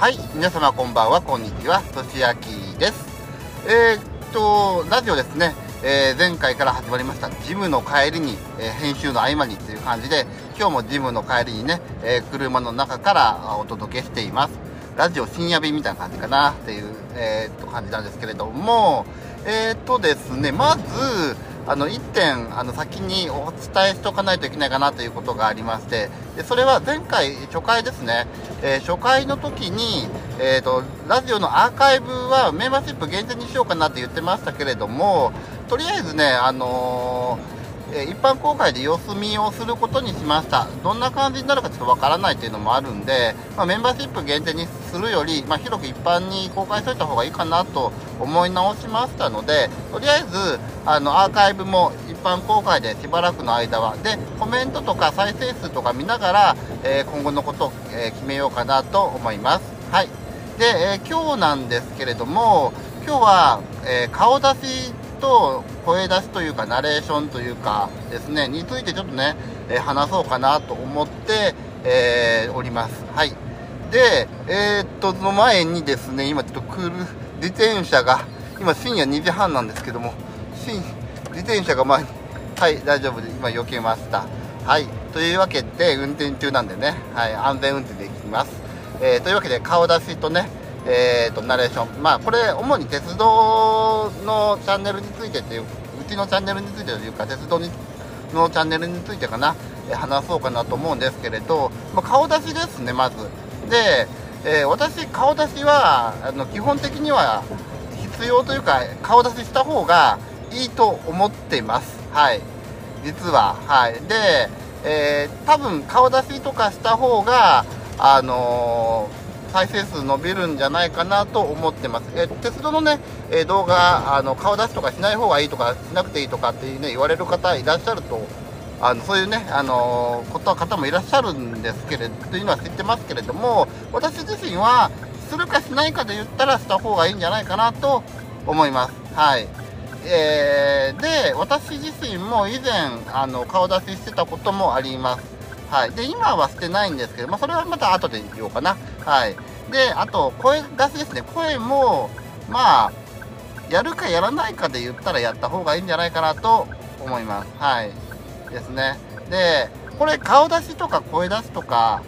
はい皆様こんばんはこんにちはとしあきです。えー、っとラジオですね、えー、前回から始まりましたジムの帰りに、えー、編集の合間にっていう感じで今日もジムの帰りにね、え車の中からお届けしています。ラジオ深夜便みたいな感じかなっていう、えー、っと感じなんですけれどもえー、っとですねまずあの1点あの先にお伝えしておかないといけないかなということがありましてでそれは前回初回ですね、えー、初回の時に、えーと、ラジオのアーカイブはメンバーシップ限定にしようかなって言ってましたけれどもとりあえずね、あのーえ一般公開で様子見をすることにしました。どんな感じになるかちょっとわからないというのもあるんで、まあ、メンバーシップ限定にするより、まあ、広く一般に公開しといた方がいいかなと思い直しましたのでとりあえずあのアーカイブも一般公開でしばらくの間は。でコメントとか再生数とか見ながら、えー、今後のことを、え、決めようかなと思います。はい。で、えー、今日なんですけれども今日は、え顔出しと声出しというかナレーションというかですねについてちょっとね、え、話そうかなと思って、えー、おります。はい。でえー、っとその前にですね今ちょっと来る自転車が今深夜2時半なんですけども自転車が前にはい大丈夫で今避けました。はい。というわけで運転中なんでね、はい、安全運転で行きます、えー、というわけで顔出しとねえーと、ナレーション、まあ、これ、主に鉄道のチャンネルについてという、うちのチャンネルについてというか、鉄道にのチャンネルについてかな、話そうかなと思うんですけれど、まあ、顔出しですね、まず。で、えー、私、顔出しはあの基本的には必要というか、顔出しした方がいいと思っています。はい。実は。はい。で、えー、多分顔出しとかした方が、あのー再生数伸びるんじゃないかなと思ってます。え鉄道のね、え動画、あの顔出しとかしない方がいいとか、しなくていいとかっていうね、言われる方いらっしゃると、あのそういうね、あのこと方もいらっしゃるんですけれど、というのは知ってますけれども、私自身は、するかしないかで言ったらした方がいいんじゃないかなと思います。はい。えー、で、私自身も以前、あの、顔出ししてたこともあります。はい。で、今はしてないんですけど、まあ、それはまた後で言おうかな。はい。で、あと、声出しですね。声も、まあ、やるかやらないかで言ったらやった方がいいんじゃないかなと思います。はい。ですね。で、これ顔出しとか声出しとか、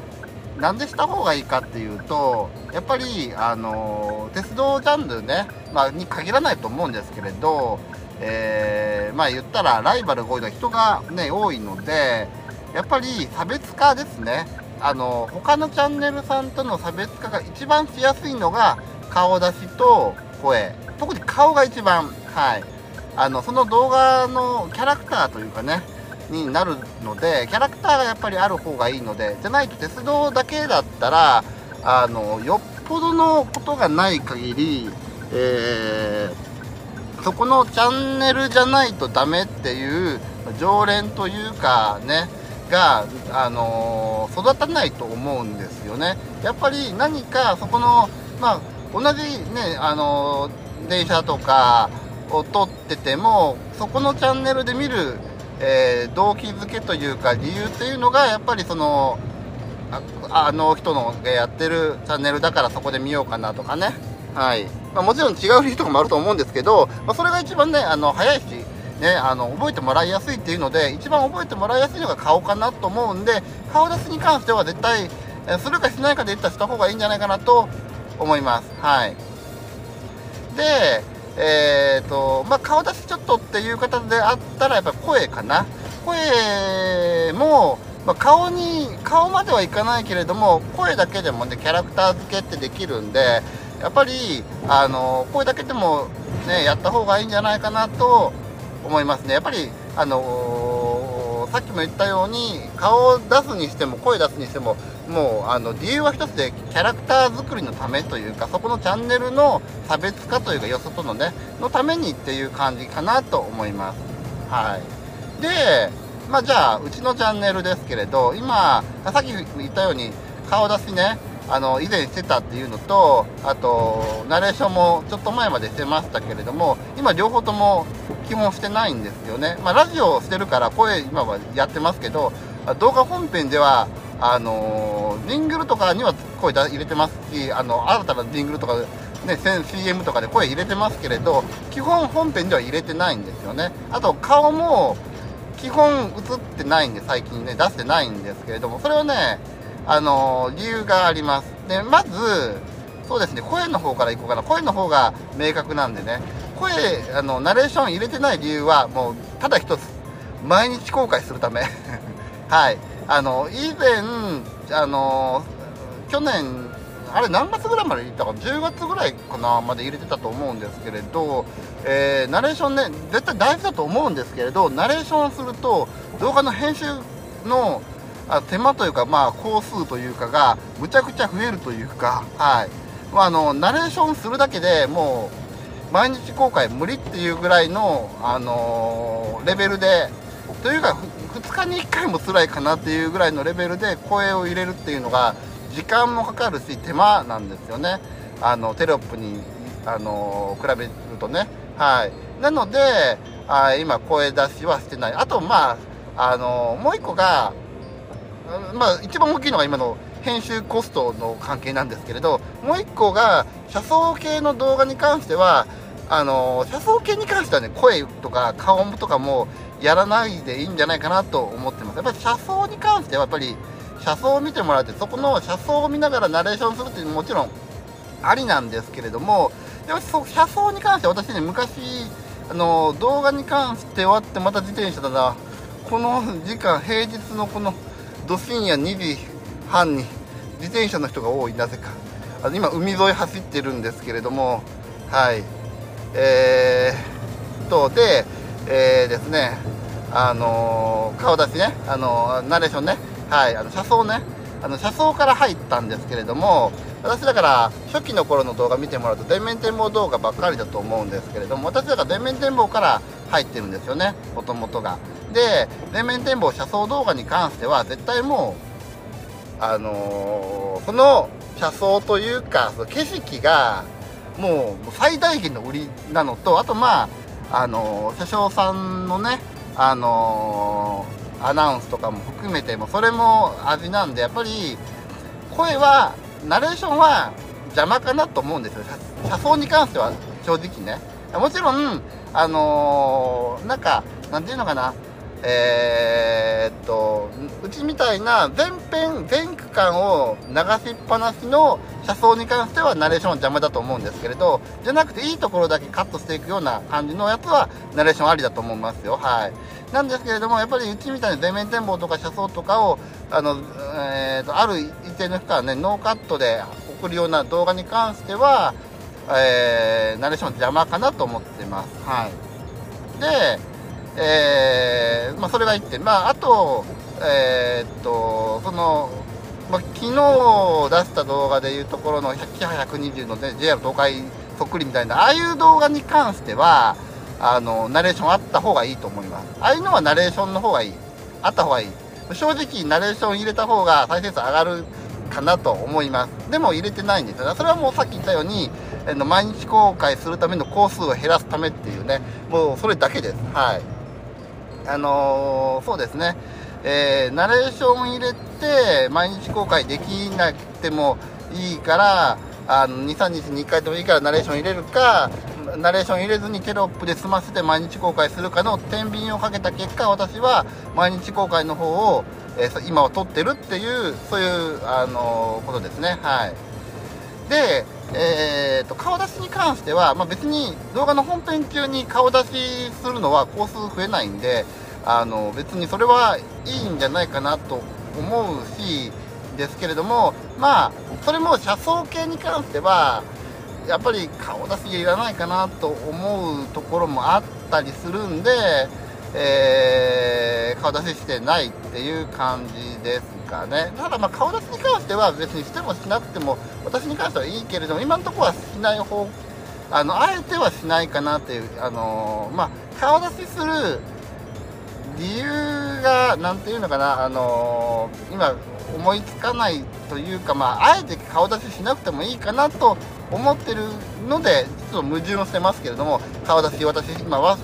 なんでした方がいいかっていうと、やっぱり、あの、鉄道ジャンルね、まあ、に限らないと思うんですけれど、えー、まあ言ったらライバルが多いのは人がね、多いので、やっぱり差別化ですね。あの他のチャンネルさんとの差別化が一番しやすいのが顔出しと声。特に顔が一番。はい。あのその動画のキャラクターというかねになるのでキャラクターがやっぱりある方がいいのでじゃないと鉄道だけだったらあのよっぽどのことがない限り、えー、そこのチャンネルじゃないとダメっていう常連というかねが、あのー、育たないと思うんですよね。やっぱり何かそこの、まあ、同じね、あのー、電車とかを撮ってても、そこのチャンネルで見る、えー、動機づけというか理由っていうのが、やっぱりその、ああの人のがやってるチャンネルだからそこで見ようかなとかね。はい。まあ、もちろん違う理由とかもあると思うんですけど、まあ、それが一番ね、あの、早いし、ね、あの覚えてもらいやすいっていうので一番覚えてもらいやすいのが顔かなと思うんで顔出しに関しては絶対するかしないかで言ったらした方がいいんじゃないかなと思います。はい。でえ、ー、とまあ、顔出しちょっとっていう方であったらやっぱ声かな。声も、まあ、顔に顔まではいかないけれども声だけでもねキャラクター付けってできるんでやっぱりあの声だけでもねやった方がいいんじゃないかなと思いますね。やっぱり、あのー、さっきも言ったように、顔を出すにしても、声出すにしても、もう、あの、理由は一つで、キャラクター作りのためというか、そこのチャンネルの差別化というか、よそとのね、のためにっていう感じかなと思います。はい。で、まあ、じゃあ、うちのチャンネルですけれど、今、さっき言ったように、顔出しね、あの以前してたっていうのとあとナレーションもちょっと前までしてましたけれども今両方とも基本してないんですよね、まあ、ラジオしてるから声今はやってますけど動画本編ではあのジングルとかには声入れてますしあの新たなジングルとかね、CM とかで声入れてますけれど基本本編では入れてないんですよね。あと顔も基本映ってないんで最近ね出してないんですけれどもそれはねあの理由があります。でまずそうですね声の方からいこうかな。声の方が明確なんでね。声あのナレーション入れてない理由はもうただ一つ。毎日公開するため。はい。あの以前あの去年あれ何月ぐらいまで入れたか10月ぐらいかなまで入れてたと思うんですけれど、えー、ナレーションね絶対大事だと思うんですけれどナレーションすると動画の編集のあ手間というかまあ工数というかがむちゃくちゃ増えるというかはい、まあ、あのナレーションするだけでもう毎日公開無理っていうぐらいの、あのー、レベルでというか2日に1回も辛いかなっていうぐらいのレベルで声を入れるっていうのが時間もかかるし手間なんですよね。あのテロップにあの比べるとね。はい。なのであ今声出しはしてない。あとまああのもう一個がまあ一番大きいのが今の編集コストの関係なんですけれどもう一個が車窓系の動画に関してはあの車窓系に関してはね声とか顔とかもやらないでいいんじゃないかなと思ってます。やっぱり車窓に関してはやっぱり車窓を見てもらってそこの車窓を見ながらナレーションするっていうのももちろんありなんですけれどもでも車窓に関しては私ね昔あの動画に関して終わってまた自転車だな。この時間平日のこのど深夜2時半に自転車の人が多いなぜか。あの今海沿い走ってるんですけれどもはい。えー、とでえー、ですねあの顔出しねあのナレーションねはい、あの車窓ねあの車窓から入ったんですけれども私だから初期の頃の動画見てもらうと全面展望動画ばっかりだと思うんですけれども私だから全面展望から入ってるんですよねもともとが。で全面展望車窓動画に関しては絶対もうあのー、その車窓というかその景色がもう最大限の売りなのとあとまああのー、車掌さんのねあのーアナウンスとかも含めてもそれも味なんでやっぱり声はナレーションは邪魔かなと思うんですよ。車窓に関しては正直ね。もちろんあのー、なんかなんていうのかな。えー、っとうちみたいな全編全区間を流しっぱなしの車窓に関してはナレーションは邪魔だと思うんですけれどじゃなくていいところだけカットしていくような感じのやつはナレーションありだと思いますよ。はい。なんですけれどもやっぱりうちみたいに全面展望とか車窓とかをあの、えーと、ある一定の期間ねノーカットで送るような動画に関しては、えー、ナレーション邪魔かなと思ってます。はい。でえー、まあ、それが1点、まあ、あと、えー、っと、その、まあ、昨日出した動画でいうところのキハ120の、ね、JR 東海そっくりみたいな、ああいう動画に関しては、あの、ナレーションあった方がいいと思います。ああいうのはナレーションの方がいい。あった方がいい。正直、ナレーション入れた方が再生数上がるかなと思います。でも入れてないんですよ。それはもうさっき言ったように、えの毎日公開するための工数を減らすためっていうね、もうそれだけです。はい。あのー、そうですね、えー、ナレーション入れて、毎日公開できなくてもいいから、あの2、3日に1回でもいいからナレーション入れるか、ナレーション入れずにテロップで済ませて毎日公開するかの天秤をかけた結果、私は毎日公開の方を、えー、今は撮ってるっていう、そういう、あのー、ことですね。はい。で、えーと、顔出しに関しては、まあ、別に動画の本編中に顔出しするのは工数増えないんであの別にそれはいいんじゃないかなと思うしですけれどもまあそれも車窓系に関してはやっぱり顔出しいらないかなと思うところもあったりするんで、えー、顔出ししてないっていう感じですかね。ただまあ顔出しに関しては別にしてもしなくても私に関してはいいけれども今のところはしない方あのあえてはしないかなっていうあのまあ顔出しする理由が何ていうのかなあの今思いつかないというかまああえて顔出ししなくてもいいかなと思ってるのでちょっと矛盾をしてますけれども顔出し私今は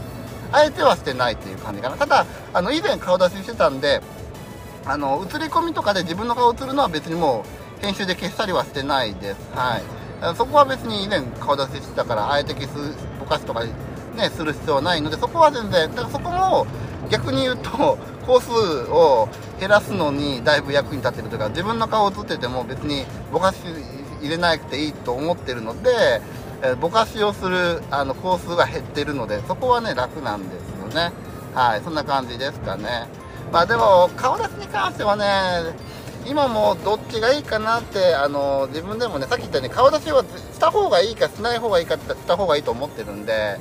あえてはしてないっていう感じかなただあの以前顔出ししてたんであの映り込みとかで自分の顔映るのは別にもう編集で消したりはしてないです。はい。そこは別に以前顔出ししてたから、あえて消す、ぼかしとかね、する必要はないので、そこは全然、だからそこも逆に言うと、工数を減らすのにだいぶ役に立ってるというか、自分の顔映ってても別にぼかし入れなくていいと思ってるので、えぼかしをするあの工数が減ってるので、そこはね、楽なんですよね。はい、そんな感じですかね。まあでも、顔出しに関してはね、今もどっちがいいかなってあの自分でもねさっき言ったように顔出しはした方がいいかしない方がいいかってした方がいいと思ってるんで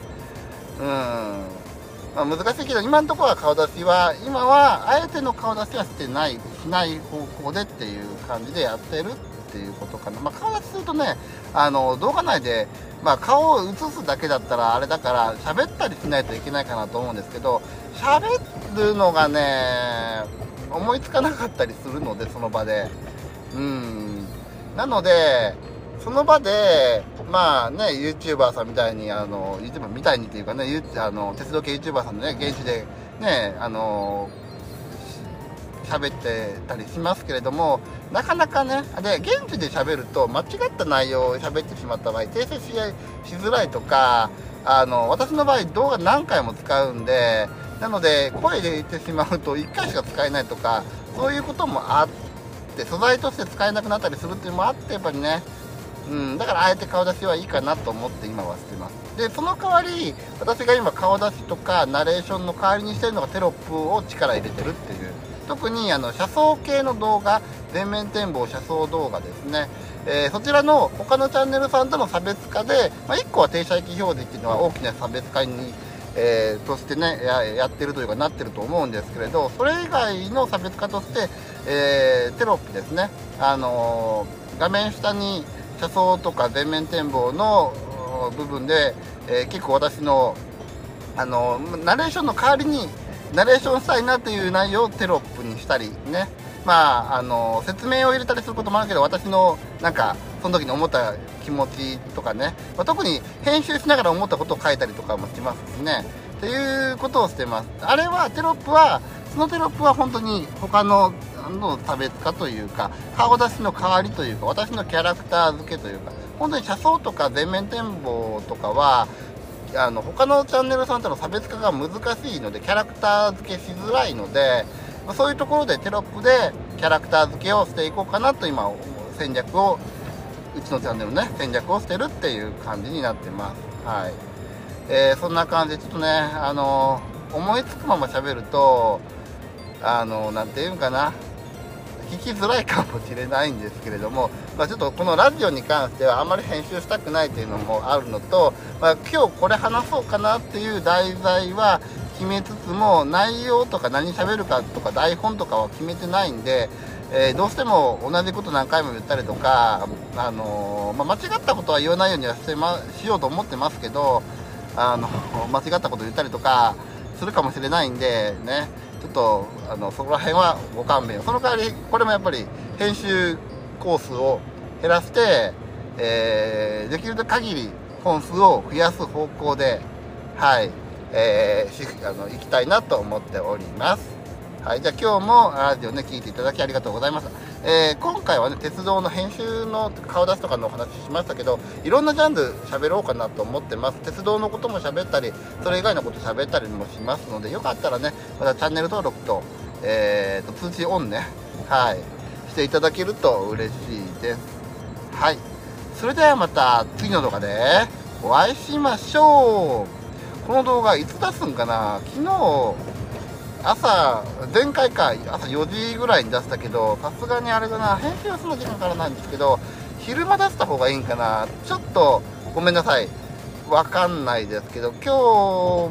うん、まあ、難しいけど今のところは顔出しは今はあえての顔出しはしてないしない方向でっていう感じでやってるっていうことかな、まあ、顔出しするとねあの動画内で、まあ、顔を映すだけだったらあれだから喋ったりしないといけないかなと思うんですけど喋るのがね思いつかなかったりするのでその場で。うん。なのでその場でまあね YouTuber さんみたいにあの YouTuber みたいにっていうかねあの鉄道系 YouTuber さんでね現地でねあの喋ってたりしますけれどもなかなかねで現地で喋ると間違った内容を喋ってしまった場合訂正ししづらいとかあの私の場合動画何回も使うんでなので声で言ってしまうと1回しか使えないとかそういうこともあって素材として使えなくなったりするっていうのもあってやっぱりねうん、だからあえて顔出しはいいかなと思って今はしてます。でその代わり私が今顔出しとかナレーションの代わりにしてるのがテロップを力入れてるっていう。特にあの車窓系の動画全面展望車窓動画ですね、えー、そちらの他のチャンネルさんとの差別化で、まあ、1個は停車駅表示っていうのは大きな差別化にえー、としてねやってるというかなってると思うんですけれどそれ以外の差別化として、えー、テロップですね、あの、画面下に車窓とか全面展望の部分で、え結構私の、あのナレーションの代わりにナレーションしたいなという内容をテロップにしたりね。まああの説明を入れたりすることもあるけど私のなんかその時に思った気持ちとかね、まあ、特に編集しながら思ったことを書いたりとかもしますしね。っていうことをしてます。あれはテロップはそのテロップは本当に他のの差別化というか顔出しの代わりというか私のキャラクター付けというか本当に車窓とか全面展望とかはあの他のチャンネルさんとの差別化が難しいのでキャラクター付けしづらいのでそういうところでテロップでキャラクター付けをしていこうかなと今戦略をうちのチャンネルね戦略をしてるっていう感じになってます。はい。えー、そんな感じでちょっとねあの思いつくまま喋るとあの何て言うんかな聞きづらいかもしれないんですけれども、まあ、ちょっとこのラジオに関してはあんまり編集したくないというのもあるのと、まあ、今日これ話そうかなっていう題材は決めつつも内容とか何喋るかとか台本とかは決めてないんでえー、どうしても同じこと何回も言ったりとか、あのー、まあ、間違ったことは言わないようにはして、ま、しようと思ってますけど、あの間違ったこと言ったりとかするかもしれないんでね。ちょっとあのそこら辺はご勘弁。その代わりこれもやっぱり編集コースを減らして、えー、できる限り本数を増やす方向ではい、えー、あの行きたいなと思っておりますはい、じゃあ今日もラジオね、聞いていただきありがとうございました。えー、今回はね、鉄道の編集の顔出しとかのお話しましたけど、いろんなジャンル喋ろうかなと思ってます。鉄道のことも喋ったり、それ以外のこと喋ったりもしますので、よかったらね、またチャンネル登録と、えー、と通知オンね、はい、していただけると嬉しいです。はい。それではまた次の動画でお会いしましょう。この動画いつ出すんかな？昨日、朝、前回か、朝4時ぐらいに出したけど、さすがにあれだな、編集はその時間からなんですけど、昼間出した方がいいんかな？ちょっと、ごめんなさい。わかんないですけど、今日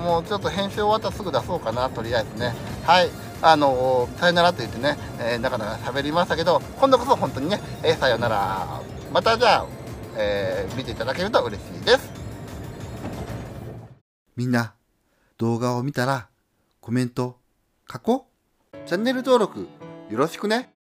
もちょっと編集終わったらすぐ出そうかな、とりあえずね。はい。あの、さよならと言ってね、えー、なかなか喋りましたけど、今度こそ本当にね、えー、さよなら。またじゃあ、えー、見ていただけると嬉しいです。みんな、動画を見たら、コメント、加工チャンネル登録よろしくね